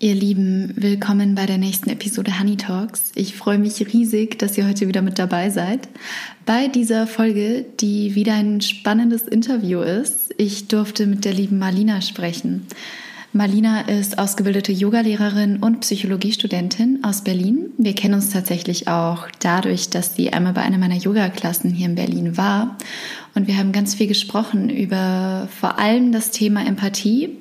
Ihr Lieben, willkommen bei der nächsten Episode Honey Talks. Ich freue mich riesig, dass ihr heute wieder mit dabei seid. Bei dieser Folge, die wieder ein spannendes Interview ist, ich durfte mit der lieben Marlina sprechen. Marlina ist ausgebildete Yogalehrerin und Psychologiestudentin aus Berlin. Wir kennen uns tatsächlich auch dadurch, dass sie einmal bei einer meiner Yoga-Klassen hier in Berlin war. Und wir haben ganz viel gesprochen über vor allem das Thema Empathie,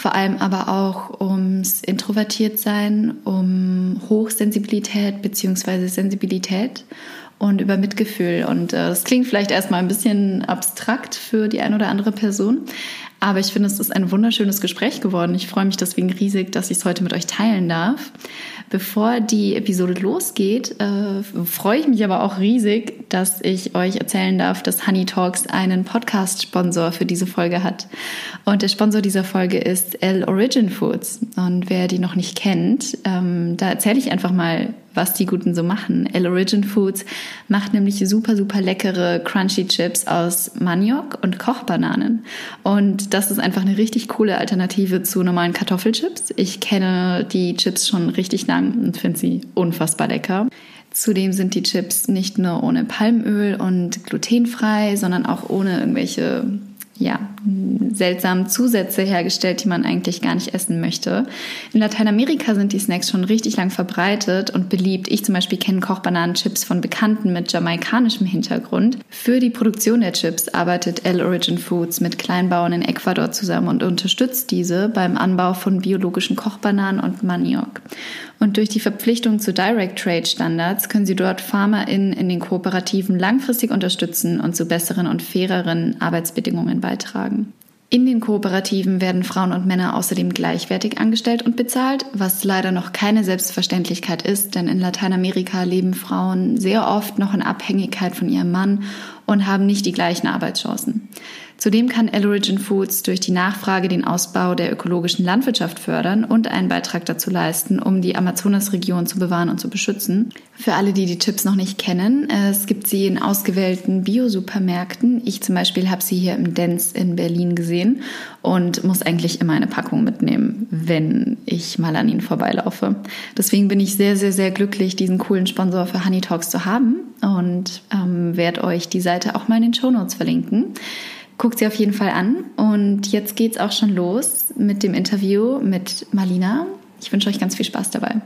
vor allem aber auch ums Introvertiertsein, um Hochsensibilität bzw. Sensibilität und über Mitgefühl. Und äh, es klingt vielleicht erstmal ein bisschen abstrakt für die ein oder andere Person, aber ich finde, es ist ein wunderschönes Gespräch geworden. Ich freue mich deswegen riesig, dass ich es heute mit euch teilen darf. Bevor die Episode losgeht, äh, freue ich mich aber auch riesig, dass ich euch erzählen darf, dass Honey Talks einen Podcast-Sponsor für diese Folge hat. Und der Sponsor dieser Folge ist L Origin Foods. Und wer die noch nicht kennt, ähm, da erzähle ich einfach mal, was die Guten so machen. L Origin Foods macht nämlich super, super leckere Crunchy Chips aus Maniok und Kochbananen. Und das ist einfach eine richtig coole Alternative zu normalen Kartoffelchips. Ich kenne die Chips schon richtig lang und finde sie unfassbar lecker. Zudem sind die Chips nicht nur ohne Palmöl und glutenfrei, sondern auch ohne irgendwelche ja, seltsamen Zusätze hergestellt, die man eigentlich gar nicht essen möchte. In Lateinamerika sind die Snacks schon richtig lang verbreitet und beliebt. Ich zum Beispiel kenne Kochbananenchips von Bekannten mit jamaikanischem Hintergrund. Für die Produktion der Chips arbeitet L Origin Foods mit Kleinbauern in Ecuador zusammen und unterstützt diese beim Anbau von biologischen Kochbananen und Maniok. Und durch die Verpflichtung zu Direct Trade Standards können Sie dort FarmerInnen in den Kooperativen langfristig unterstützen und zu besseren und faireren Arbeitsbedingungen beitragen. In den Kooperativen werden Frauen und Männer außerdem gleichwertig angestellt und bezahlt, was leider noch keine Selbstverständlichkeit ist, denn in Lateinamerika leben Frauen sehr oft noch in Abhängigkeit von ihrem Mann und haben nicht die gleichen Arbeitschancen. Zudem kann L-Origin Foods durch die Nachfrage den Ausbau der ökologischen Landwirtschaft fördern und einen Beitrag dazu leisten, um die Amazonasregion zu bewahren und zu beschützen. Für alle, die die Chips noch nicht kennen, es gibt sie in ausgewählten Bio-Supermärkten. Ich zum Beispiel habe sie hier im Dance in Berlin gesehen und muss eigentlich immer eine Packung mitnehmen, wenn ich mal an ihnen vorbeilaufe. Deswegen bin ich sehr, sehr, sehr glücklich, diesen coolen Sponsor für Honey Talks zu haben und ähm, werde euch die Seite auch mal in den Show Notes verlinken. Guckt sie auf jeden Fall an. Und jetzt geht's auch schon los mit dem Interview mit Marlina. Ich wünsche euch ganz viel Spaß dabei.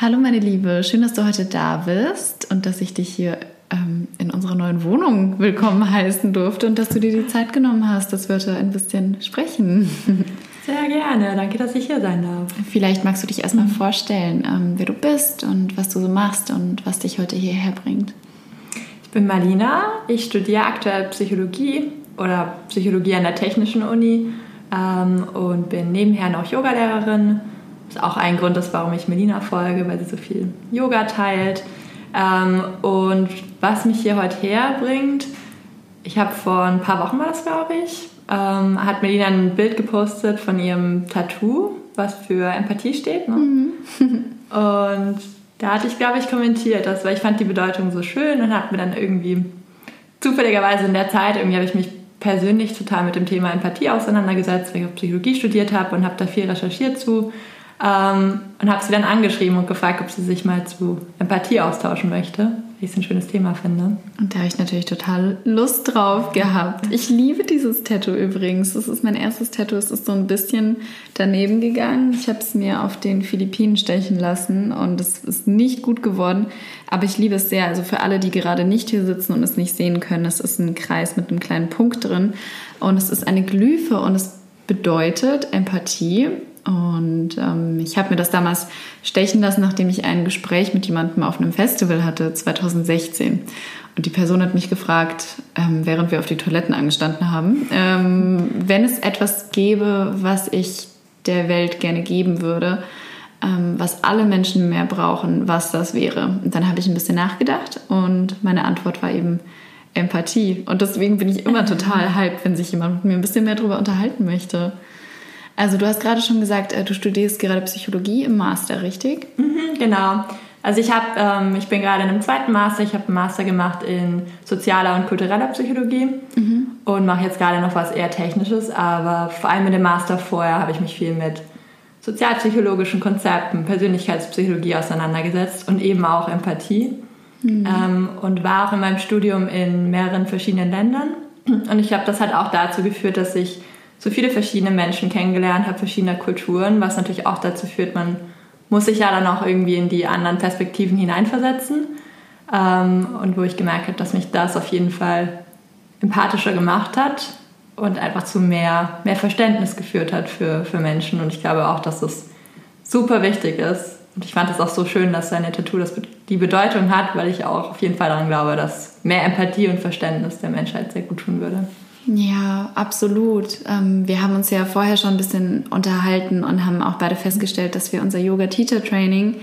Hallo meine Liebe, schön, dass du heute da bist und dass ich dich hier ähm, in unserer neuen Wohnung willkommen heißen durfte und dass du dir die Zeit genommen hast, dass wir heute ein bisschen sprechen. Sehr gerne, danke, dass ich hier sein darf. Vielleicht magst du dich erstmal mhm. vorstellen, ähm, wer du bist und was du so machst und was dich heute hierher bringt. Ich bin Marlina, ich studiere aktuell Psychologie oder Psychologie an der Technischen Uni ähm, und bin nebenher noch Yogalehrerin. Das ist auch ein Grund, ist, warum ich Melina folge, weil sie so viel Yoga teilt. Ähm, und was mich hier heute herbringt, ich habe vor ein paar Wochen war das, glaube ich, ähm, hat Melina ein Bild gepostet von ihrem Tattoo, was für Empathie steht. Ne? Mhm. und da hatte ich, glaube ich, kommentiert, das, weil ich fand die Bedeutung so schön und habe mir dann irgendwie zufälligerweise in der Zeit, irgendwie habe ich mich persönlich total mit dem Thema Empathie auseinandergesetzt, weil ich auch Psychologie studiert habe und habe da viel recherchiert zu ähm, und habe sie dann angeschrieben und gefragt, ob sie sich mal zu Empathie austauschen möchte ich es ein schönes Thema finde. Und da habe ich natürlich total Lust drauf gehabt. Ich liebe dieses Tattoo übrigens. Das ist mein erstes Tattoo. Es ist so ein bisschen daneben gegangen. Ich habe es mir auf den Philippinen stechen lassen und es ist nicht gut geworden. Aber ich liebe es sehr. Also für alle, die gerade nicht hier sitzen und es nicht sehen können, es ist ein Kreis mit einem kleinen Punkt drin. Und es ist eine Glyphe und es bedeutet Empathie und ähm, ich habe mir das damals stechen lassen, nachdem ich ein Gespräch mit jemandem auf einem Festival hatte, 2016. Und die Person hat mich gefragt, ähm, während wir auf die Toiletten angestanden haben, ähm, wenn es etwas gäbe, was ich der Welt gerne geben würde, ähm, was alle Menschen mehr brauchen, was das wäre. Und dann habe ich ein bisschen nachgedacht und meine Antwort war eben Empathie. Und deswegen bin ich immer total hyped, wenn sich jemand mit mir ein bisschen mehr darüber unterhalten möchte. Also du hast gerade schon gesagt, äh, du studierst gerade Psychologie im Master, richtig? Mhm, genau. Also ich habe, ähm, ich bin gerade in einem zweiten Master. Ich habe einen Master gemacht in sozialer und kultureller Psychologie mhm. und mache jetzt gerade noch was eher Technisches. Aber vor allem mit dem Master vorher habe ich mich viel mit sozialpsychologischen Konzepten, Persönlichkeitspsychologie auseinandergesetzt und eben auch Empathie. Mhm. Ähm, und war auch in meinem Studium in mehreren verschiedenen Ländern. Und ich glaube, das hat auch dazu geführt, dass ich so viele verschiedene Menschen kennengelernt habe, verschiedener Kulturen, was natürlich auch dazu führt, man muss sich ja dann auch irgendwie in die anderen Perspektiven hineinversetzen. Ähm, und wo ich gemerkt habe, dass mich das auf jeden Fall empathischer gemacht hat und einfach zu mehr, mehr Verständnis geführt hat für, für Menschen. Und ich glaube auch, dass es super wichtig ist. Und ich fand es auch so schön, dass deine Tattoo das die Bedeutung hat, weil ich auch auf jeden Fall daran glaube, dass mehr Empathie und Verständnis der Menschheit sehr gut tun würde. Ja, absolut. Ähm, wir haben uns ja vorher schon ein bisschen unterhalten und haben auch beide festgestellt, dass wir unser Yoga-Teacher-Training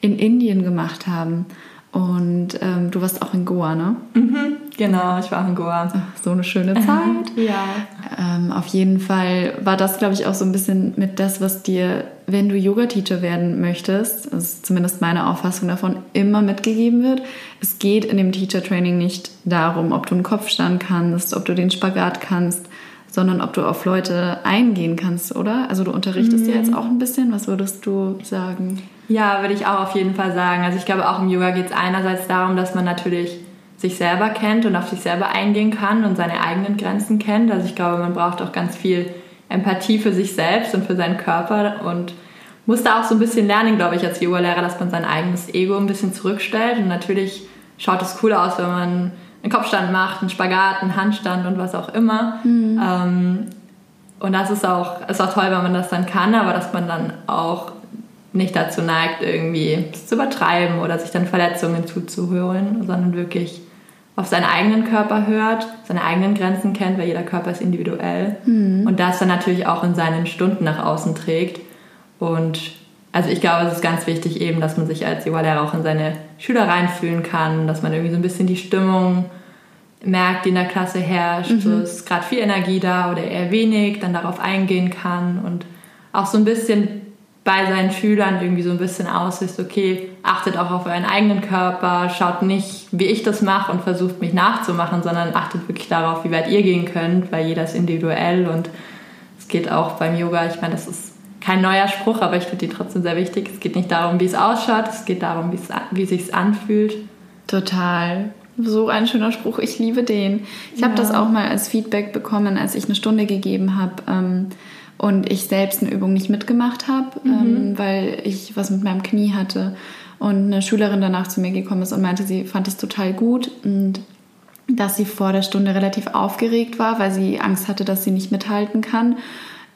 in Indien gemacht haben. Und ähm, du warst auch in Goa, ne? Mhm, genau, ich war auch in Goa. Ach, so eine schöne Zeit. ja. Ähm, auf jeden Fall war das, glaube ich, auch so ein bisschen mit das, was dir, wenn du Yoga-Teacher werden möchtest, das ist zumindest meine Auffassung davon, immer mitgegeben wird. Es geht in dem Teacher-Training nicht darum, ob du einen Kopfstand kannst, ob du den Spagat kannst, sondern ob du auf Leute eingehen kannst, oder? Also du unterrichtest mhm. ja jetzt auch ein bisschen. Was würdest du sagen? Ja, würde ich auch auf jeden Fall sagen. Also ich glaube, auch im Yoga geht es einerseits darum, dass man natürlich sich selber kennt und auf sich selber eingehen kann und seine eigenen Grenzen kennt. Also ich glaube, man braucht auch ganz viel Empathie für sich selbst und für seinen Körper und muss da auch so ein bisschen lernen, glaube ich, als Yoga-Lehrer, dass man sein eigenes Ego ein bisschen zurückstellt. Und natürlich schaut es cool aus, wenn man einen Kopfstand macht, einen Spagat, einen Handstand und was auch immer. Mhm. Ähm, und das ist auch, ist auch toll, wenn man das dann kann, aber dass man dann auch nicht dazu neigt, irgendwie zu übertreiben oder sich dann Verletzungen zuzuhören, sondern wirklich auf seinen eigenen Körper hört, seine eigenen Grenzen kennt, weil jeder Körper ist individuell mhm. und das dann natürlich auch in seinen Stunden nach außen trägt. Und also ich glaube, es ist ganz wichtig eben, dass man sich als Yoga-Lehrer auch in seine Schüler reinfühlen kann, dass man irgendwie so ein bisschen die Stimmung merkt, die in der Klasse herrscht. Mhm. So ist gerade viel Energie da oder eher wenig, dann darauf eingehen kann und auch so ein bisschen bei seinen Schülern irgendwie so ein bisschen aussicht, okay, achtet auch auf euren eigenen Körper, schaut nicht, wie ich das mache und versucht mich nachzumachen, sondern achtet wirklich darauf, wie weit ihr gehen könnt, weil jeder ist individuell und es geht auch beim Yoga, ich meine, das ist kein neuer Spruch, aber ich finde die trotzdem sehr wichtig. Es geht nicht darum, wie es ausschaut, es geht darum, wie es sich anfühlt. Total. So ein schöner Spruch, ich liebe den. Ich ja. habe das auch mal als Feedback bekommen, als ich eine Stunde gegeben habe. Ähm, und ich selbst eine Übung nicht mitgemacht habe, mhm. ähm, weil ich was mit meinem Knie hatte. Und eine Schülerin danach zu mir gekommen ist und meinte, sie fand es total gut und dass sie vor der Stunde relativ aufgeregt war, weil sie Angst hatte, dass sie nicht mithalten kann.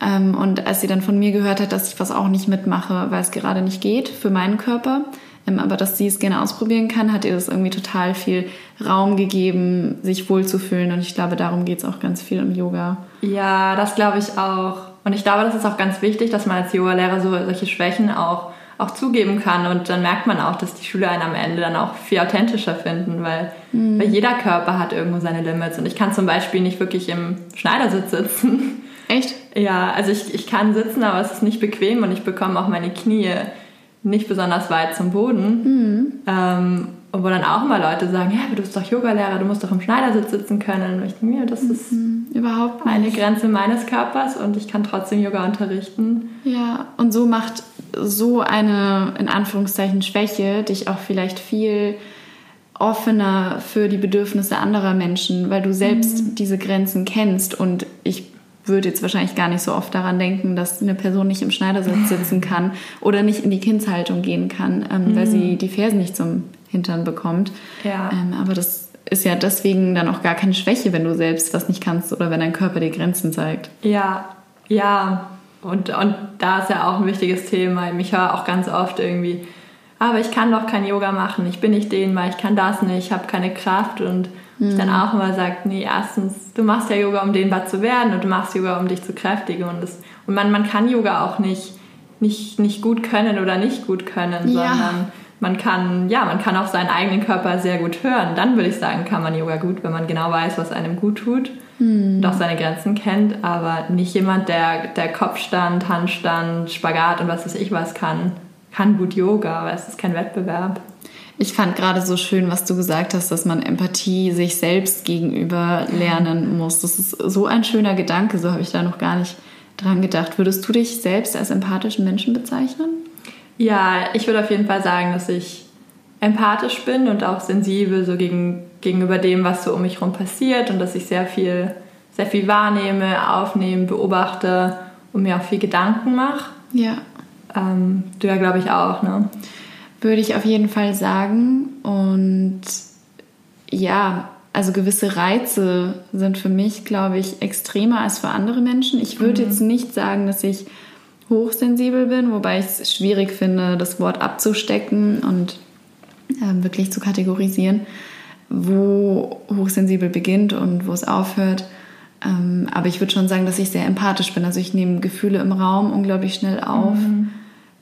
Ähm, und als sie dann von mir gehört hat, dass ich was auch nicht mitmache, weil es gerade nicht geht für meinen Körper, ähm, aber dass sie es gerne ausprobieren kann, hat ihr das irgendwie total viel Raum gegeben, sich wohlzufühlen. Und ich glaube, darum geht es auch ganz viel im Yoga. Ja, das glaube ich auch. Und ich glaube, das ist auch ganz wichtig, dass man als Yoga-Lehrer so, solche Schwächen auch, auch zugeben kann. Und dann merkt man auch, dass die Schüler einen am Ende dann auch viel authentischer finden, weil, mhm. weil jeder Körper hat irgendwo seine Limits. Und ich kann zum Beispiel nicht wirklich im Schneidersitz sitzen. Echt? Ja, also ich, ich kann sitzen, aber es ist nicht bequem und ich bekomme auch meine Knie nicht besonders weit zum Boden. Mhm. Ähm, und wo dann auch immer Leute sagen, ja, aber du bist doch Yogalehrer, du musst doch im Schneidersitz sitzen können. Und ich denke mir, das ist mhm, überhaupt nicht. eine Grenze meines Körpers und ich kann trotzdem Yoga unterrichten. Ja, und so macht so eine, in Anführungszeichen, Schwäche dich auch vielleicht viel offener für die Bedürfnisse anderer Menschen, weil du selbst mhm. diese Grenzen kennst. Und ich würde jetzt wahrscheinlich gar nicht so oft daran denken, dass eine Person nicht im Schneidersitz sitzen kann oder nicht in die Kindshaltung gehen kann, ähm, mhm. weil sie die Fersen nicht zum Hintern bekommt. Ja. Ähm, aber das ist ja deswegen dann auch gar keine Schwäche, wenn du selbst was nicht kannst oder wenn dein Körper dir Grenzen zeigt. Ja, ja. Und, und da ist ja auch ein wichtiges Thema. Ich höre auch ganz oft irgendwie, aber ich kann doch kein Yoga machen, ich bin nicht dehnbar, ich kann das nicht, ich habe keine Kraft. Und mhm. dann auch immer sage, nee, erstens, du machst ja Yoga, um dehnbar zu werden und du machst Yoga, um dich zu kräftigen. Und, das, und man, man kann Yoga auch nicht, nicht, nicht gut können oder nicht gut können, ja. sondern man kann, ja, man kann auf seinen eigenen Körper sehr gut hören. Dann würde ich sagen, kann man Yoga gut, wenn man genau weiß, was einem gut tut hm. und auch seine Grenzen kennt. Aber nicht jemand, der, der Kopfstand, Handstand, Spagat und was weiß ich was kann, kann gut Yoga, aber es ist kein Wettbewerb. Ich fand gerade so schön, was du gesagt hast, dass man Empathie sich selbst gegenüber lernen muss. Das ist so ein schöner Gedanke, so habe ich da noch gar nicht dran gedacht. Würdest du dich selbst als empathischen Menschen bezeichnen? Ja, ich würde auf jeden Fall sagen, dass ich empathisch bin und auch sensibel so gegen, gegenüber dem, was so um mich herum passiert und dass ich sehr viel, sehr viel wahrnehme, aufnehme, beobachte und mir auch viel Gedanken mache. Ja. Ähm, du ja, glaube ich, auch, ne? Würde ich auf jeden Fall sagen. Und ja, also gewisse Reize sind für mich, glaube ich, extremer als für andere Menschen. Ich würde mhm. jetzt nicht sagen, dass ich hochsensibel bin, wobei ich es schwierig finde, das Wort abzustecken und äh, wirklich zu kategorisieren, wo hochsensibel beginnt und wo es aufhört. Ähm, aber ich würde schon sagen, dass ich sehr empathisch bin. Also ich nehme Gefühle im Raum unglaublich schnell auf. Mhm.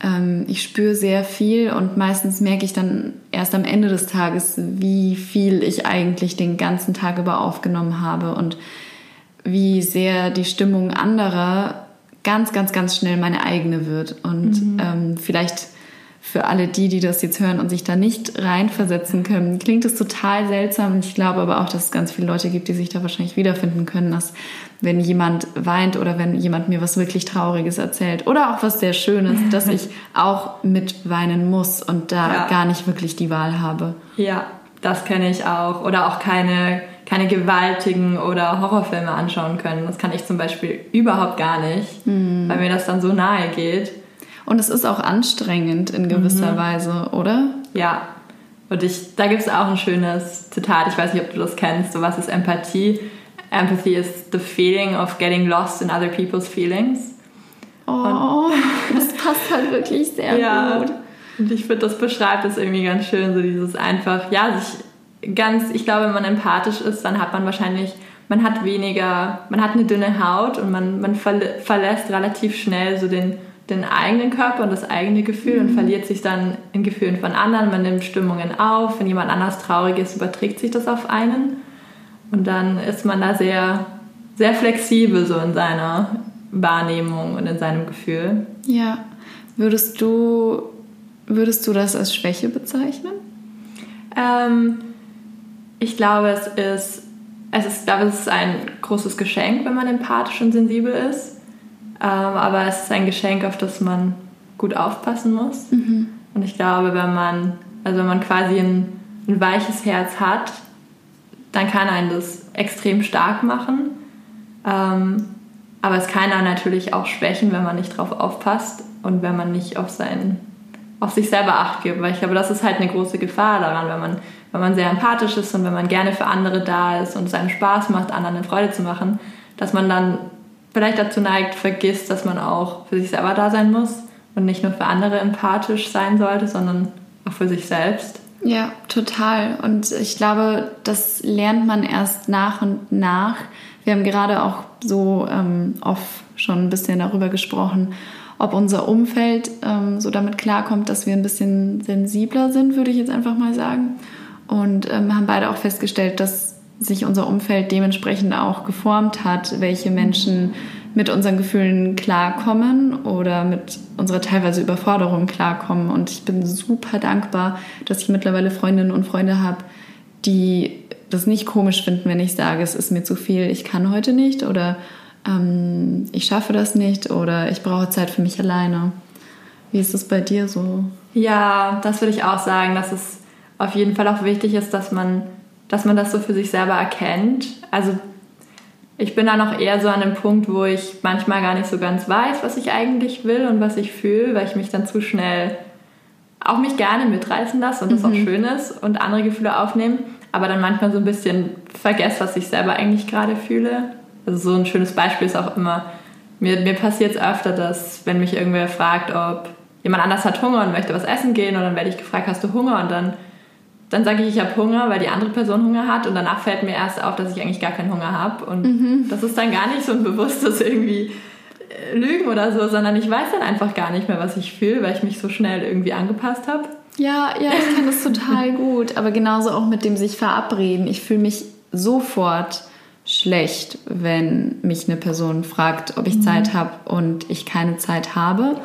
Ähm, ich spüre sehr viel und meistens merke ich dann erst am Ende des Tages, wie viel ich eigentlich den ganzen Tag über aufgenommen habe und wie sehr die Stimmung anderer ganz, ganz, ganz schnell meine eigene wird. Und mhm. ähm, vielleicht für alle die, die das jetzt hören und sich da nicht reinversetzen können, klingt es total seltsam. Ich glaube aber auch, dass es ganz viele Leute gibt, die sich da wahrscheinlich wiederfinden können, dass wenn jemand weint oder wenn jemand mir was wirklich Trauriges erzählt oder auch was sehr Schönes, dass ich auch mit weinen muss und da ja. gar nicht wirklich die Wahl habe. Ja, das kenne ich auch. Oder auch keine, keine gewaltigen oder Horrorfilme anschauen können. Das kann ich zum Beispiel überhaupt gar nicht, mhm. weil mir das dann so nahe geht. Und es ist auch anstrengend in gewisser mhm. Weise, oder? Ja. Und ich, da gibt es auch ein schönes Zitat, ich weiß nicht, ob du das kennst, so was ist Empathie? Empathy is the feeling of getting lost in other people's feelings. Oh, und, das passt halt wirklich sehr ja, gut. Und ich finde, das beschreibt es irgendwie ganz schön, so dieses einfach, ja, sich ganz, ich glaube, wenn man empathisch ist, dann hat man wahrscheinlich, man hat weniger, man hat eine dünne Haut und man, man verlässt relativ schnell so den den eigenen Körper und das eigene Gefühl mhm. und verliert sich dann in Gefühlen von anderen. Man nimmt Stimmungen auf. Wenn jemand anders traurig ist, überträgt sich das auf einen. Und dann ist man da sehr, sehr flexibel so in seiner Wahrnehmung und in seinem Gefühl. Ja. Würdest du, würdest du das als Schwäche bezeichnen? Ähm, ich glaube, es ist, es ist, glaube, es ist ein großes Geschenk, wenn man empathisch und sensibel ist aber es ist ein Geschenk, auf das man gut aufpassen muss. Mhm. Und ich glaube, wenn man, also wenn man quasi ein, ein weiches Herz hat, dann kann einen das extrem stark machen. Ähm, aber es kann einen natürlich auch schwächen, wenn man nicht drauf aufpasst und wenn man nicht auf, sein, auf sich selber Acht gibt. Weil ich glaube, das ist halt eine große Gefahr daran, wenn man, wenn man sehr empathisch ist und wenn man gerne für andere da ist und es einem Spaß macht, anderen eine Freude zu machen, dass man dann vielleicht dazu neigt, vergisst, dass man auch für sich selber da sein muss und nicht nur für andere empathisch sein sollte, sondern auch für sich selbst. Ja, total. Und ich glaube, das lernt man erst nach und nach. Wir haben gerade auch so ähm, oft schon ein bisschen darüber gesprochen, ob unser Umfeld ähm, so damit klarkommt, dass wir ein bisschen sensibler sind, würde ich jetzt einfach mal sagen. Und ähm, haben beide auch festgestellt, dass sich unser Umfeld dementsprechend auch geformt hat, welche Menschen mit unseren Gefühlen klarkommen oder mit unserer teilweise Überforderung klarkommen. Und ich bin super dankbar, dass ich mittlerweile Freundinnen und Freunde habe, die das nicht komisch finden, wenn ich sage, es ist mir zu viel, ich kann heute nicht oder ähm, ich schaffe das nicht oder ich brauche Zeit für mich alleine. Wie ist es bei dir so? Ja, das würde ich auch sagen, dass es auf jeden Fall auch wichtig ist, dass man dass man das so für sich selber erkennt. Also ich bin da noch eher so an dem Punkt, wo ich manchmal gar nicht so ganz weiß, was ich eigentlich will und was ich fühle, weil ich mich dann zu schnell auch mich gerne mitreißen lasse und das mhm. auch schön ist und andere Gefühle aufnehmen, aber dann manchmal so ein bisschen vergesse, was ich selber eigentlich gerade fühle. Also so ein schönes Beispiel ist auch immer, mir, mir passiert es öfter, dass wenn mich irgendwer fragt, ob jemand anders hat Hunger und möchte was essen gehen und dann werde ich gefragt, hast du Hunger? Und dann dann sage ich, ich habe Hunger, weil die andere Person Hunger hat und danach fällt mir erst auf, dass ich eigentlich gar keinen Hunger habe. Und mhm. das ist dann gar nicht so ein bewusstes irgendwie äh, Lügen oder so, sondern ich weiß dann einfach gar nicht mehr, was ich fühle, weil ich mich so schnell irgendwie angepasst habe. Ja, ja, ich kenne das total gut. Aber genauso auch mit dem sich verabreden. Ich fühle mich sofort schlecht, wenn mich eine Person fragt, ob ich mhm. Zeit habe und ich keine Zeit habe.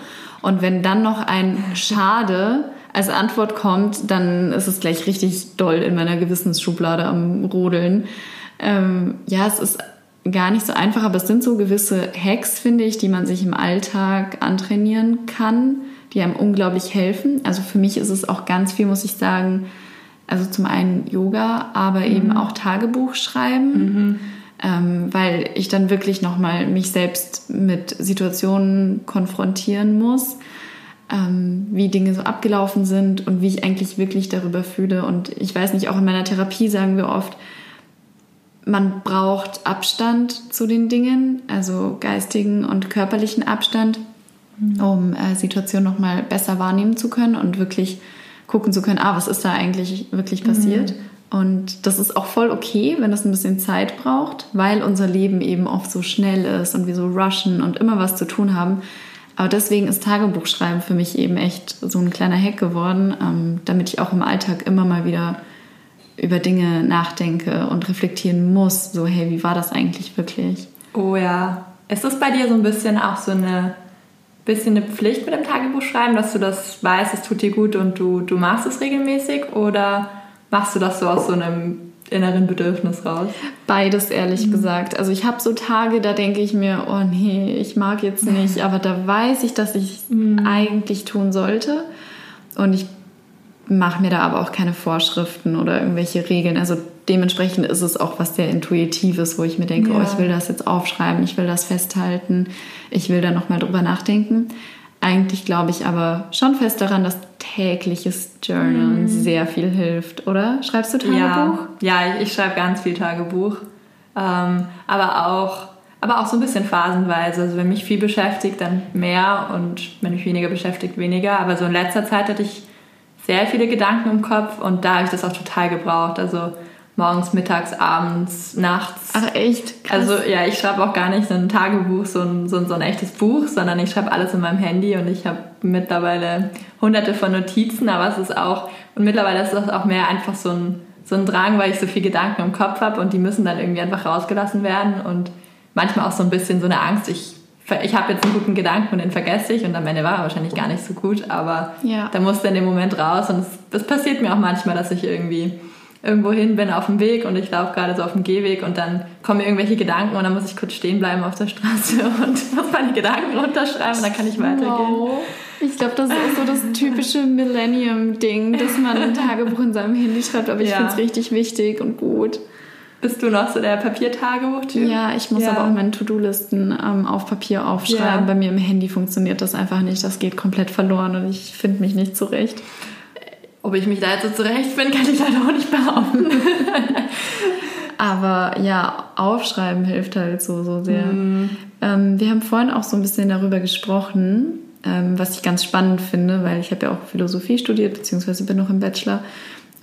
Und wenn dann noch ein Schade als Antwort kommt, dann ist es gleich richtig doll in meiner Gewissensschublade am Rodeln. Ähm, ja, es ist gar nicht so einfach, aber es sind so gewisse Hacks, finde ich, die man sich im Alltag antrainieren kann, die einem unglaublich helfen. Also für mich ist es auch ganz viel, muss ich sagen, also zum einen Yoga, aber mhm. eben auch Tagebuch schreiben, mhm. ähm, weil ich dann wirklich nochmal mich selbst mit Situationen konfrontieren muss, ähm, wie Dinge so abgelaufen sind und wie ich eigentlich wirklich darüber fühle. Und ich weiß nicht, auch in meiner Therapie sagen wir oft, man braucht Abstand zu den Dingen, also geistigen und körperlichen Abstand, mhm. um äh, Situationen nochmal besser wahrnehmen zu können und wirklich gucken zu können, ah, was ist da eigentlich wirklich passiert. Mhm. Und das ist auch voll okay, wenn das ein bisschen Zeit braucht, weil unser Leben eben oft so schnell ist und wir so rushen und immer was zu tun haben. Aber deswegen ist Tagebuchschreiben für mich eben echt so ein kleiner Hack geworden, ähm, damit ich auch im Alltag immer mal wieder über Dinge nachdenke und reflektieren muss. So, hey, wie war das eigentlich wirklich? Oh ja. Ist das bei dir so ein bisschen auch so eine bisschen eine Pflicht mit dem Tagebuch schreiben, dass du das weißt, es tut dir gut und du, du machst es regelmäßig? Oder machst du das so aus so einem inneren Bedürfnis raus? Beides, ehrlich mhm. gesagt. Also ich habe so Tage, da denke ich mir, oh nee, ich mag jetzt nicht, aber da weiß ich, dass ich mhm. eigentlich tun sollte. Und ich mache mir da aber auch keine Vorschriften oder irgendwelche Regeln. Also dementsprechend ist es auch was sehr Intuitives, wo ich mir denke, ja. oh, ich will das jetzt aufschreiben, ich will das festhalten, ich will da nochmal drüber nachdenken. Eigentlich glaube ich aber schon fest daran, dass tägliches Journal mm. sehr viel hilft, oder? Schreibst du Tagebuch? Ja, ja ich, ich schreibe ganz viel Tagebuch. Ähm, aber auch aber auch so ein bisschen phasenweise. Also wenn mich viel beschäftigt, dann mehr und wenn mich weniger beschäftigt, weniger. Aber so in letzter Zeit hatte ich sehr viele Gedanken im Kopf und da habe ich das auch total gebraucht. Also morgens, mittags, abends, nachts. Ach echt? Krass. Also ja, ich schreibe auch gar nicht so ein Tagebuch, so ein, so ein, so ein echtes Buch, sondern ich schreibe alles in meinem Handy und ich habe mittlerweile hunderte von Notizen, aber es ist auch, und mittlerweile ist das auch mehr einfach so ein, so ein Drang, weil ich so viele Gedanken im Kopf habe und die müssen dann irgendwie einfach rausgelassen werden und manchmal auch so ein bisschen so eine Angst, ich ich habe jetzt einen guten Gedanken und den vergesse ich und am Ende war er wahrscheinlich gar nicht so gut, aber ja. da musste in dem Moment raus und es, passiert mir auch manchmal, dass ich irgendwie irgendwo hin bin auf dem Weg und ich laufe gerade so auf dem Gehweg und dann kommen mir irgendwelche Gedanken und dann muss ich kurz stehen bleiben auf der Straße und muss meine Gedanken runterschreiben und dann kann ich weitergehen. Wow. Ich glaube, das ist so das typische Millennium-Ding, dass man ein Tagebuch in seinem Handy schreibt, aber ich ja. finde es richtig wichtig und gut. Bist du noch so der Papiertagebuch-Typ? Ja, ich muss ja. aber auch meine To-Do-Listen ähm, auf Papier aufschreiben. Ja. Bei mir im Handy funktioniert das einfach nicht. Das geht komplett verloren und ich finde mich nicht zurecht. Ob ich mich da jetzt so zurechtfinde, kann ich leider auch nicht behaupten. aber ja, aufschreiben hilft halt so, so sehr. Mm. Ähm, wir haben vorhin auch so ein bisschen darüber gesprochen, ähm, was ich ganz spannend finde, weil ich habe ja auch Philosophie studiert, beziehungsweise bin noch im Bachelor.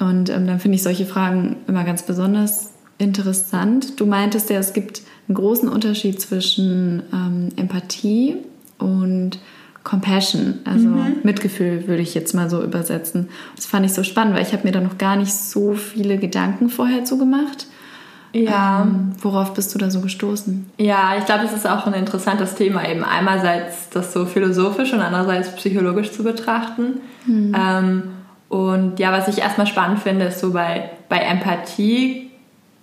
Und ähm, dann finde ich solche Fragen immer ganz besonders interessant. Du meintest ja, es gibt einen großen Unterschied zwischen ähm, Empathie und Compassion, also mhm. Mitgefühl würde ich jetzt mal so übersetzen. Das fand ich so spannend, weil ich habe mir da noch gar nicht so viele Gedanken vorher zu gemacht. Ja. Ähm, worauf bist du da so gestoßen? Ja, ich glaube, es ist auch ein interessantes Thema, eben einerseits das so philosophisch und andererseits psychologisch zu betrachten. Mhm. Ähm, und ja, was ich erstmal spannend finde, ist so bei, bei Empathie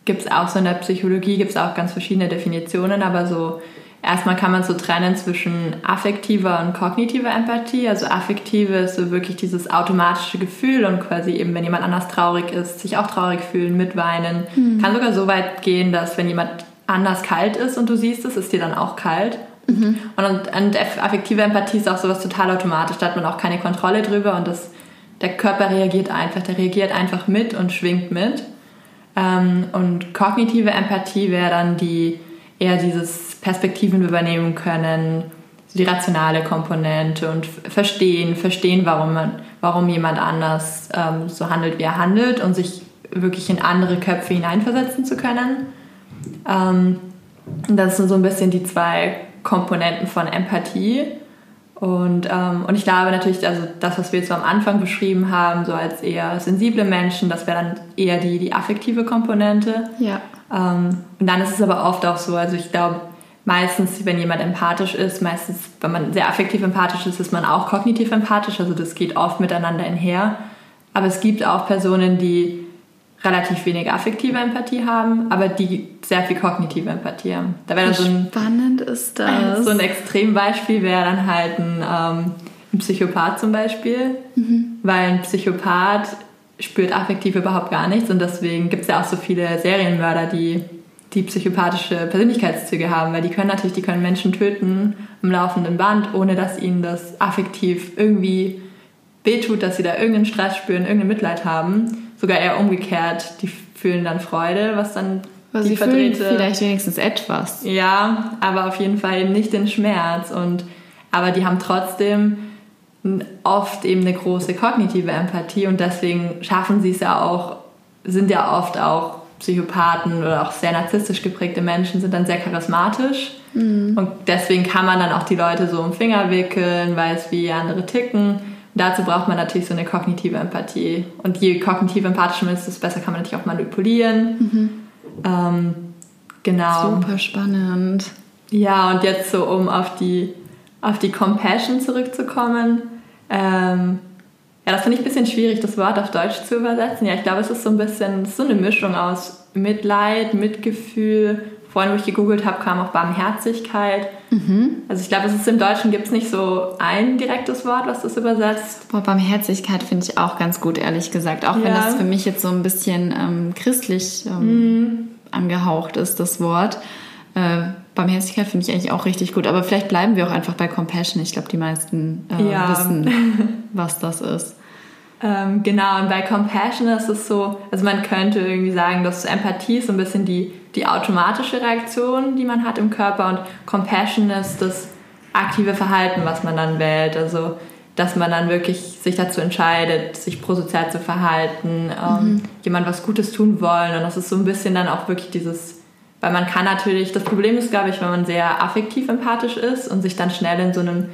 gibt es auch so in der Psychologie, gibt es auch ganz verschiedene Definitionen, aber so erstmal kann man so trennen zwischen affektiver und kognitiver Empathie. Also affektive ist so wirklich dieses automatische Gefühl und quasi eben, wenn jemand anders traurig ist, sich auch traurig fühlen, mitweinen. Mhm. Kann sogar so weit gehen, dass wenn jemand anders kalt ist und du siehst es, ist dir dann auch kalt. Mhm. Und, und affektive Empathie ist auch sowas total automatisch, da hat man auch keine Kontrolle drüber und das, der Körper reagiert einfach, der reagiert einfach mit und schwingt mit. Ähm, und kognitive Empathie wäre dann die eher dieses Perspektiven übernehmen können, die rationale Komponente und verstehen, verstehen, warum, man, warum jemand anders ähm, so handelt, wie er handelt und sich wirklich in andere Köpfe hineinversetzen zu können. Ähm, das sind so ein bisschen die zwei Komponenten von Empathie. Und, ähm, und ich glaube natürlich, also das, was wir jetzt so am Anfang beschrieben haben, so als eher sensible Menschen, das wäre dann eher die, die affektive Komponente. Ja. Ähm, und dann ist es aber oft auch so, also ich glaube, meistens, wenn jemand empathisch ist, meistens, wenn man sehr affektiv empathisch ist, ist man auch kognitiv empathisch, also das geht oft miteinander einher. Aber es gibt auch Personen, die relativ wenig affektive Empathie haben, aber die sehr viel kognitive Empathie haben. Da wäre so ein spannend ist das. So ein Extrembeispiel wäre dann halt ein, ähm, ein Psychopath zum Beispiel, mhm. weil ein Psychopath spürt affektiv überhaupt gar nichts und deswegen gibt es ja auch so viele Serienmörder, die die psychopathische Persönlichkeitszüge haben, weil die können natürlich, die können Menschen töten im laufenden Band, ohne dass ihnen das affektiv irgendwie wehtut, dass sie da irgendeinen Stress spüren, irgendein Mitleid haben. Sogar eher umgekehrt, die fühlen dann Freude, was dann aber die sie verdrehte... Vielleicht wenigstens etwas. Ja, aber auf jeden Fall eben nicht den Schmerz. Und, aber die haben trotzdem oft eben eine große kognitive Empathie und deswegen schaffen sie es ja auch, sind ja oft auch Psychopathen oder auch sehr narzisstisch geprägte Menschen sind dann sehr charismatisch. Mhm. Und deswegen kann man dann auch die Leute so um Finger wickeln, weiß, wie andere ticken. Und dazu braucht man natürlich so eine kognitive Empathie. Und je kognitiv empathisch man ist, desto besser kann man natürlich auch manipulieren. Mhm. Ähm, genau. Super spannend. Ja, und jetzt so, um auf die, auf die Compassion zurückzukommen. Ähm, ja, das finde ich ein bisschen schwierig, das Wort auf Deutsch zu übersetzen. Ja, ich glaube, es ist so ein bisschen so eine Mischung aus Mitleid, Mitgefühl. Vorhin, wo ich gegoogelt habe, kam auch Barmherzigkeit. Mhm. Also ich glaube, es ist im Deutschen gibt es nicht so ein direktes Wort, was das übersetzt. Boah, Barmherzigkeit finde ich auch ganz gut, ehrlich gesagt. Auch ja. wenn das für mich jetzt so ein bisschen ähm, christlich ähm, mhm. angehaucht ist, das Wort. Äh, Barmherzigkeit finde ich eigentlich auch richtig gut. Aber vielleicht bleiben wir auch einfach bei Compassion. Ich glaube, die meisten äh, ja. wissen, was das ist. Ähm, genau, und bei Compassion ist es so, also man könnte irgendwie sagen, dass Empathie ist so ein bisschen die, die automatische Reaktion, die man hat im Körper und Compassion ist das aktive Verhalten, was man dann wählt. Also dass man dann wirklich sich dazu entscheidet, sich prosozial zu verhalten, ähm, mhm. jemand was Gutes tun wollen. Und das ist so ein bisschen dann auch wirklich dieses weil man kann natürlich, das Problem ist, glaube ich, wenn man sehr affektiv empathisch ist und sich dann schnell in so einem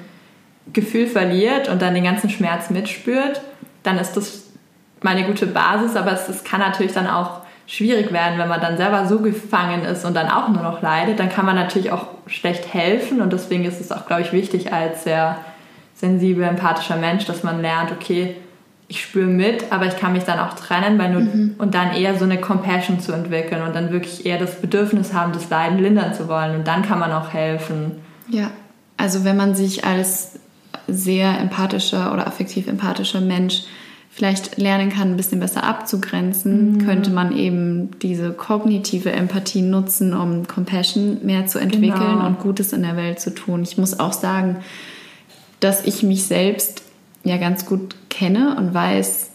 Gefühl verliert und dann den ganzen Schmerz mitspürt, dann ist das mal eine gute Basis, aber es, es kann natürlich dann auch schwierig werden, wenn man dann selber so gefangen ist und dann auch nur noch leidet, dann kann man natürlich auch schlecht helfen. Und deswegen ist es auch, glaube ich, wichtig als sehr sensibel, empathischer Mensch, dass man lernt, okay, ich spüre mit, aber ich kann mich dann auch trennen, weil nur, mhm. und dann eher so eine Compassion zu entwickeln und dann wirklich eher das Bedürfnis haben, das Leiden lindern zu wollen und dann kann man auch helfen. Ja, also wenn man sich als sehr empathischer oder affektiv empathischer Mensch vielleicht lernen kann, ein bisschen besser abzugrenzen, mhm. könnte man eben diese kognitive Empathie nutzen, um Compassion mehr zu entwickeln genau. und Gutes in der Welt zu tun. Ich muss auch sagen, dass ich mich selbst ja ganz gut kenne und weiß,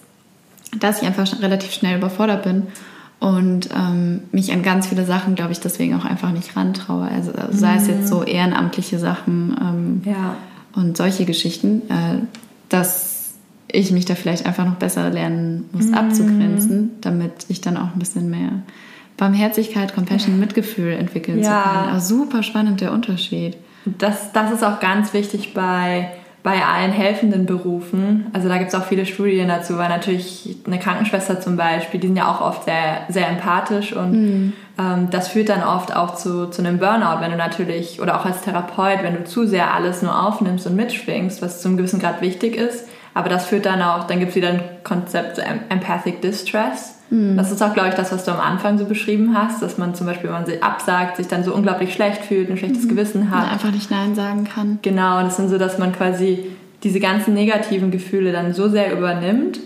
dass ich einfach relativ schnell überfordert bin und ähm, mich an ganz viele Sachen, glaube ich, deswegen auch einfach nicht rantraue. Also sei es jetzt so mhm. ehrenamtliche Sachen ähm, ja. und solche Geschichten, äh, dass ich mich da vielleicht einfach noch besser lernen muss mhm. abzugrenzen, damit ich dann auch ein bisschen mehr Barmherzigkeit, Compassion, Mitgefühl entwickeln ja. zu können. Also super spannend der Unterschied. Das, das ist auch ganz wichtig bei bei allen helfenden Berufen, also da gibt es auch viele Studien dazu, weil natürlich eine Krankenschwester zum Beispiel, die sind ja auch oft sehr, sehr empathisch und mhm. ähm, das führt dann oft auch zu, zu einem Burnout, wenn du natürlich, oder auch als Therapeut, wenn du zu sehr alles nur aufnimmst und mitschwingst, was zu einem gewissen Grad wichtig ist, aber das führt dann auch, dann gibt es wieder ein Konzept Empathic Distress, Mhm. Das ist auch, glaube ich, das, was du am Anfang so beschrieben hast, dass man zum Beispiel, wenn man sich absagt, sich dann so unglaublich schlecht fühlt, ein schlechtes mhm. Gewissen hat. Und einfach nicht Nein sagen kann. Genau, das sind so, dass man quasi diese ganzen negativen Gefühle dann so sehr übernimmt.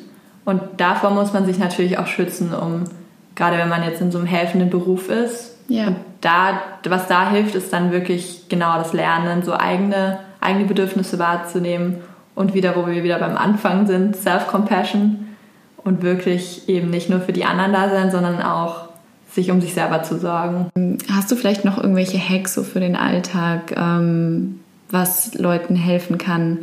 Und davor muss man sich natürlich auch schützen, um, gerade wenn man jetzt in so einem helfenden Beruf ist. Ja. Und da, was da hilft, ist dann wirklich genau das Lernen, so eigene, eigene Bedürfnisse wahrzunehmen. Und wieder, wo wir wieder beim Anfang sind, Self-Compassion und wirklich eben nicht nur für die anderen da sein, sondern auch sich um sich selber zu sorgen. Hast du vielleicht noch irgendwelche Hacks so für den Alltag, ähm, was Leuten helfen kann,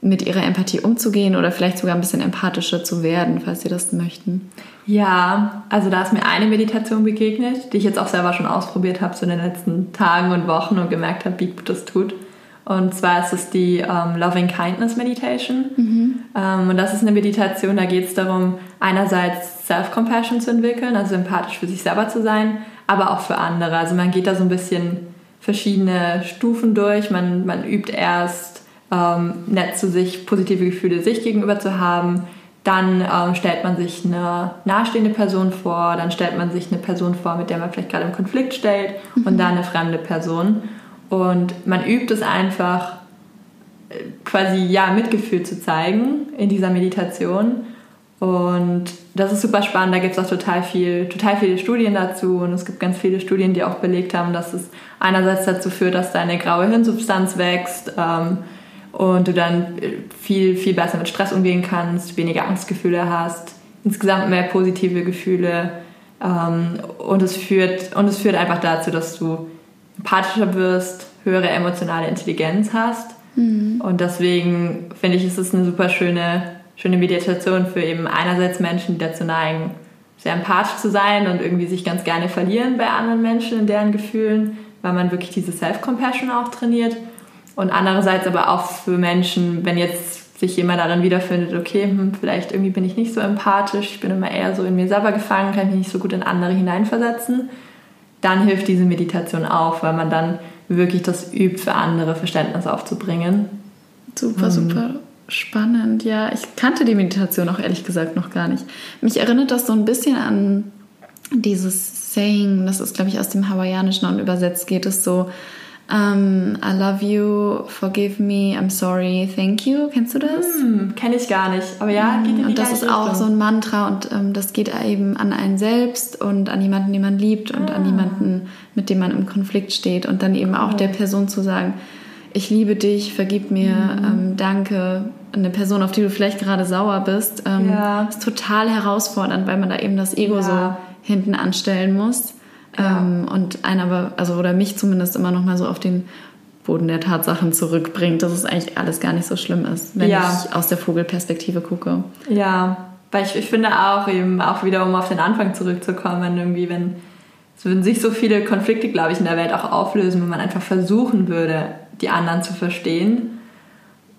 mit ihrer Empathie umzugehen oder vielleicht sogar ein bisschen empathischer zu werden, falls sie das möchten? Ja, also da ist mir eine Meditation begegnet, die ich jetzt auch selber schon ausprobiert habe so in den letzten Tagen und Wochen und gemerkt habe, wie gut das tut. Und zwar ist es die ähm, Loving Kindness Meditation. Mhm. Ähm, und das ist eine Meditation, da geht es darum, einerseits Self-Compassion zu entwickeln, also empathisch für sich selber zu sein, aber auch für andere. Also man geht da so ein bisschen verschiedene Stufen durch. Man, man übt erst ähm, nett zu sich, positive Gefühle sich gegenüber zu haben, Dann ähm, stellt man sich eine nahestehende Person vor, dann stellt man sich eine Person vor, mit der man vielleicht gerade im Konflikt stellt mhm. und dann eine fremde Person. Und man übt es einfach, äh, quasi ja Mitgefühl zu zeigen in dieser Meditation. Und das ist super spannend, da gibt es auch total, viel, total viele Studien dazu. Und es gibt ganz viele Studien, die auch belegt haben, dass es einerseits dazu führt, dass deine graue Hirnsubstanz wächst, ähm, und du dann viel, viel besser mit Stress umgehen kannst, weniger Angstgefühle hast, insgesamt mehr positive Gefühle. Ähm, und, es führt, und es führt einfach dazu, dass du empathischer wirst, höhere emotionale Intelligenz hast. Mhm. und deswegen finde ich, ist es eine super schöne, schöne Meditation für eben einerseits Menschen, die dazu neigen, sehr empathisch zu sein und irgendwie sich ganz gerne verlieren bei anderen Menschen in deren Gefühlen, weil man wirklich diese Self-Compassion auch trainiert. Und andererseits aber auch für Menschen, wenn jetzt sich jemand darin wiederfindet, okay, hm, vielleicht irgendwie bin ich nicht so empathisch, ich bin immer eher so in mir selber gefangen, kann mich nicht so gut in andere hineinversetzen, dann hilft diese Meditation auch, weil man dann wirklich das übt, für andere Verständnis aufzubringen. Super, mhm. super spannend. Ja, ich kannte die Meditation auch ehrlich gesagt noch gar nicht. Mich erinnert das so ein bisschen an dieses Saying, das ist, glaube ich, aus dem Hawaiianischen und übersetzt geht es so, um, I love you, forgive me, I'm sorry, thank you. Kennst du das? Hm, Kenne ich gar nicht. Aber ja, geht in die Und das ist auch so ein Mantra und ähm, das geht eben an einen selbst und an jemanden, den man liebt und ah. an jemanden, mit dem man im Konflikt steht. Und dann eben auch der Person zu sagen, ich liebe dich, vergib mir, mhm. ähm, danke. Eine Person, auf die du vielleicht gerade sauer bist, ähm, ja. ist total herausfordernd, weil man da eben das Ego ja. so hinten anstellen muss. Ja. Ähm, und einen aber, also oder mich zumindest immer noch mal so auf den Boden der Tatsachen zurückbringt, dass es eigentlich alles gar nicht so schlimm ist, wenn ja. ich aus der Vogelperspektive gucke. Ja, weil ich, ich finde auch eben, auch wieder um auf den Anfang zurückzukommen, irgendwie, wenn es würden sich so viele Konflikte, glaube ich, in der Welt auch auflösen, wenn man einfach versuchen würde, die anderen zu verstehen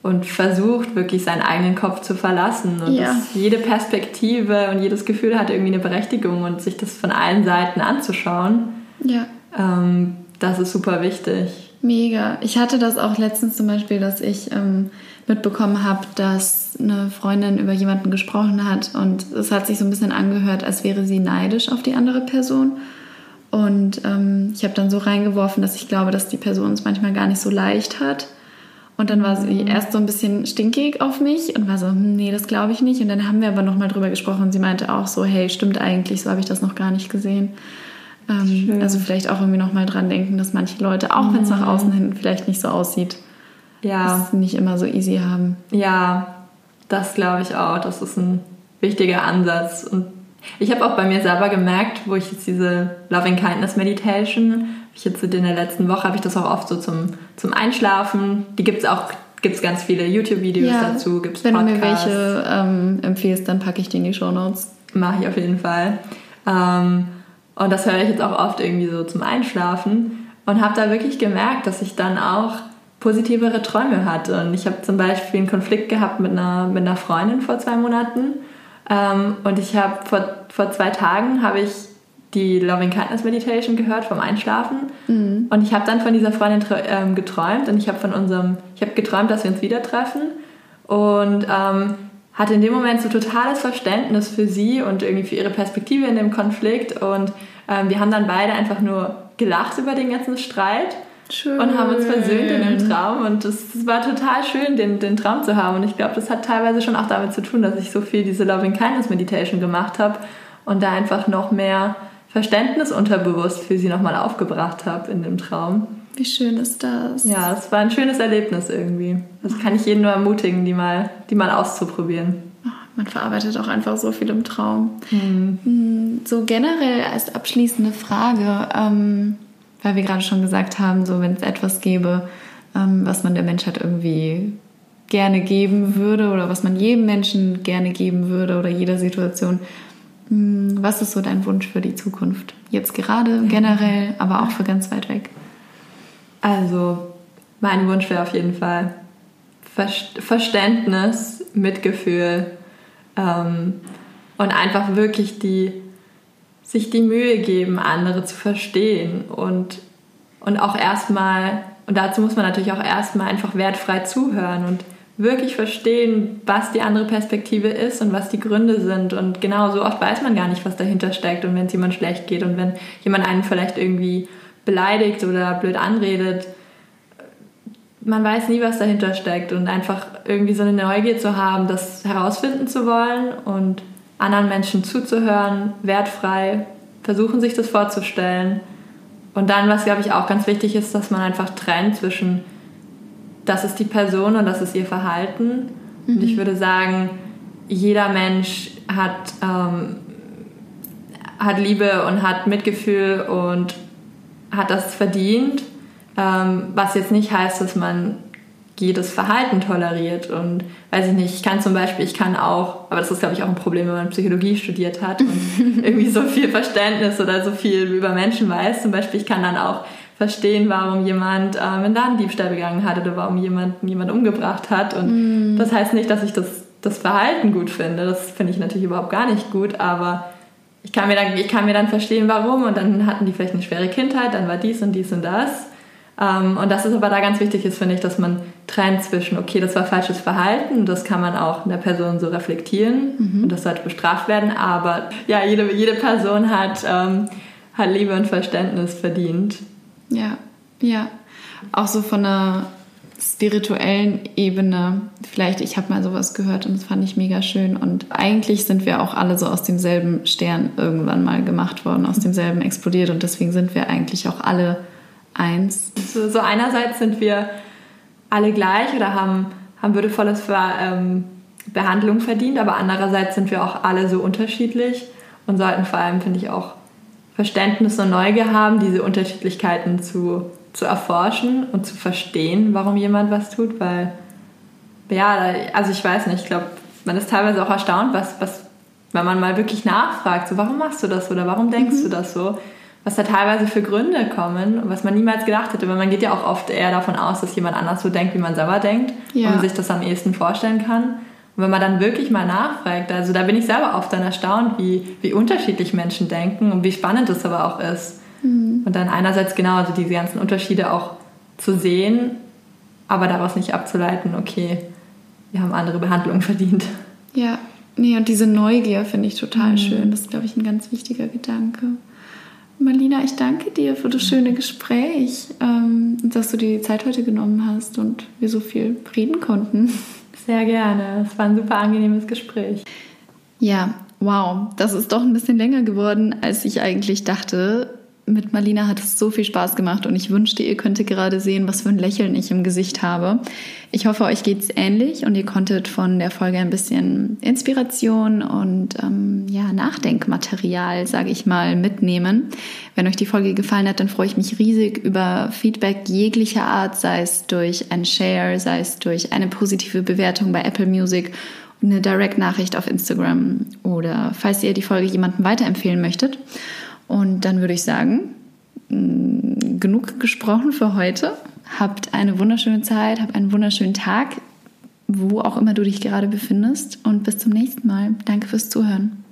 und versucht wirklich seinen eigenen Kopf zu verlassen und ja. dass jede Perspektive und jedes Gefühl hat irgendwie eine Berechtigung und sich das von allen Seiten anzuschauen. Ja. Ähm, das ist super wichtig. Mega. Ich hatte das auch letztens zum Beispiel, dass ich ähm, mitbekommen habe, dass eine Freundin über jemanden gesprochen hat und es hat sich so ein bisschen angehört, als wäre sie neidisch auf die andere Person. Und ähm, ich habe dann so reingeworfen, dass ich glaube, dass die Person es manchmal gar nicht so leicht hat und dann war sie erst so ein bisschen stinkig auf mich und war so, hm, nee, das glaube ich nicht. Und dann haben wir aber nochmal drüber gesprochen und sie meinte auch so, hey, stimmt eigentlich, so habe ich das noch gar nicht gesehen. Ähm, also vielleicht auch irgendwie nochmal dran denken, dass manche Leute, auch wenn es nach mhm. außen hin vielleicht nicht so aussieht, ja. es nicht immer so easy haben. Ja, das glaube ich auch. Das ist ein wichtiger Ansatz. Und ich habe auch bei mir selber gemerkt, wo ich jetzt diese Loving Kindness Meditation ich jetzt in der letzten Woche habe ich das auch oft so zum, zum Einschlafen. Die gibt es auch, gibt es ganz viele YouTube-Videos ja, dazu, gibt's Wenn Podcasts. du mir welche ähm, empfiehlst, dann packe ich die in die Show Notes. Mache ich auf jeden Fall. Ähm, und das höre ich jetzt auch oft irgendwie so zum Einschlafen und habe da wirklich gemerkt, dass ich dann auch positivere Träume hatte. Und ich habe zum Beispiel einen Konflikt gehabt mit einer, mit einer Freundin vor zwei Monaten. Ähm, und ich habe vor, vor zwei Tagen habe ich die Loving Kindness Meditation gehört vom Einschlafen. Mhm. und ich habe dann von dieser Freundin ähm, geträumt und ich habe von unserem, ich habe geträumt, dass wir uns wieder treffen. Und ähm, hatte in dem Moment so totales Verständnis für sie und irgendwie für ihre Perspektive in dem Konflikt. Und ähm, wir haben dann beide einfach nur gelacht über den ganzen Streit schön. und haben uns versöhnt in dem Traum. Und es war total schön, den, den Traum zu haben. Und ich glaube, das hat teilweise schon auch damit zu tun, dass ich so viel diese Loving Kindness Meditation gemacht habe und da einfach noch mehr Verständnis unterbewusst für sie nochmal aufgebracht habe in dem Traum. Wie schön ist das? Ja, es war ein schönes Erlebnis irgendwie. Das kann ich jeden nur ermutigen, die mal, die mal auszuprobieren. Man verarbeitet auch einfach so viel im Traum. Mhm. So generell als abschließende Frage, ähm, weil wir gerade schon gesagt haben, so wenn es etwas gäbe, ähm, was man der Menschheit irgendwie gerne geben würde oder was man jedem Menschen gerne geben würde oder jeder Situation, was ist so dein Wunsch für die Zukunft? Jetzt gerade, generell, aber auch für ganz weit weg. Also, mein Wunsch wäre auf jeden Fall Verständnis, Mitgefühl ähm, und einfach wirklich die, sich die Mühe geben, andere zu verstehen und, und auch erstmal, und dazu muss man natürlich auch erstmal einfach wertfrei zuhören und wirklich verstehen, was die andere Perspektive ist und was die Gründe sind. Und genau so oft weiß man gar nicht, was dahinter steckt und wenn es jemand schlecht geht und wenn jemand einen vielleicht irgendwie beleidigt oder blöd anredet. Man weiß nie, was dahinter steckt und einfach irgendwie so eine Neugier zu haben, das herausfinden zu wollen und anderen Menschen zuzuhören, wertfrei, versuchen sich das vorzustellen. Und dann, was glaube ich auch ganz wichtig ist, dass man einfach trennt zwischen das ist die Person und das ist ihr Verhalten. Mhm. Und ich würde sagen, jeder Mensch hat, ähm, hat Liebe und hat Mitgefühl und hat das verdient. Ähm, was jetzt nicht heißt, dass man jedes Verhalten toleriert. Und weiß ich nicht, ich kann zum Beispiel, ich kann auch, aber das ist glaube ich auch ein Problem, wenn man Psychologie studiert hat und irgendwie so viel Verständnis oder so viel über Menschen weiß. Zum Beispiel, ich kann dann auch verstehen, warum jemand ähm, einen Ladendiebstahl begangen hat oder warum jemand jemand umgebracht hat. Und mm. das heißt nicht, dass ich das, das Verhalten gut finde. Das finde ich natürlich überhaupt gar nicht gut, aber ich kann, mir dann, ich kann mir dann verstehen, warum. Und dann hatten die vielleicht eine schwere Kindheit, dann war dies und dies und das. Ähm, und das ist aber da ganz wichtig ist, finde ich, dass man trennt zwischen, okay, das war falsches Verhalten, das kann man auch in der Person so reflektieren mhm. und das sollte bestraft werden. Aber ja, jede, jede Person hat, ähm, hat Liebe und Verständnis verdient. Ja, ja. Auch so von einer spirituellen Ebene. Vielleicht, ich habe mal sowas gehört und das fand ich mega schön. Und eigentlich sind wir auch alle so aus demselben Stern irgendwann mal gemacht worden, aus demselben explodiert. Und deswegen sind wir eigentlich auch alle eins. So, so einerseits sind wir alle gleich oder haben, haben würdevolles Ver, ähm, Behandlung verdient, aber andererseits sind wir auch alle so unterschiedlich und sollten vor allem, finde ich, auch Verständnis und Neugier haben, diese Unterschiedlichkeiten zu, zu erforschen und zu verstehen, warum jemand was tut, weil, ja, also ich weiß nicht, ich glaube, man ist teilweise auch erstaunt, was, was, wenn man mal wirklich nachfragt, so, warum machst du das oder warum denkst mhm. du das so, was da teilweise für Gründe kommen und was man niemals gedacht hätte, weil man geht ja auch oft eher davon aus, dass jemand anders so denkt, wie man selber denkt ja. und sich das am ehesten vorstellen kann. Und wenn man dann wirklich mal nachfragt, also da bin ich selber oft dann erstaunt, wie, wie unterschiedlich Menschen denken und wie spannend das aber auch ist. Mhm. Und dann einerseits genau, also diese ganzen Unterschiede auch zu sehen, aber daraus nicht abzuleiten, okay, wir haben andere Behandlungen verdient. Ja, nee, und diese Neugier finde ich total mhm. schön. Das ist, glaube ich, ein ganz wichtiger Gedanke. Marlina, ich danke dir für das schöne Gespräch, ähm, dass du dir die Zeit heute genommen hast und wir so viel reden konnten. Sehr gerne. Es war ein super angenehmes Gespräch. Ja, wow. Das ist doch ein bisschen länger geworden, als ich eigentlich dachte. Mit Marlina hat es so viel Spaß gemacht und ich wünschte, ihr könntet gerade sehen, was für ein Lächeln ich im Gesicht habe. Ich hoffe, euch geht es ähnlich und ihr konntet von der Folge ein bisschen Inspiration und ähm, ja, Nachdenkmaterial, sage ich mal, mitnehmen. Wenn euch die Folge gefallen hat, dann freue ich mich riesig über Feedback jeglicher Art, sei es durch ein Share, sei es durch eine positive Bewertung bei Apple Music eine Direct-Nachricht auf Instagram oder falls ihr die Folge jemandem weiterempfehlen möchtet. Und dann würde ich sagen, mm, genug gesprochen für heute. Habt eine wunderschöne Zeit, habt einen wunderschönen Tag, wo auch immer du dich gerade befindest. Und bis zum nächsten Mal. Danke fürs Zuhören.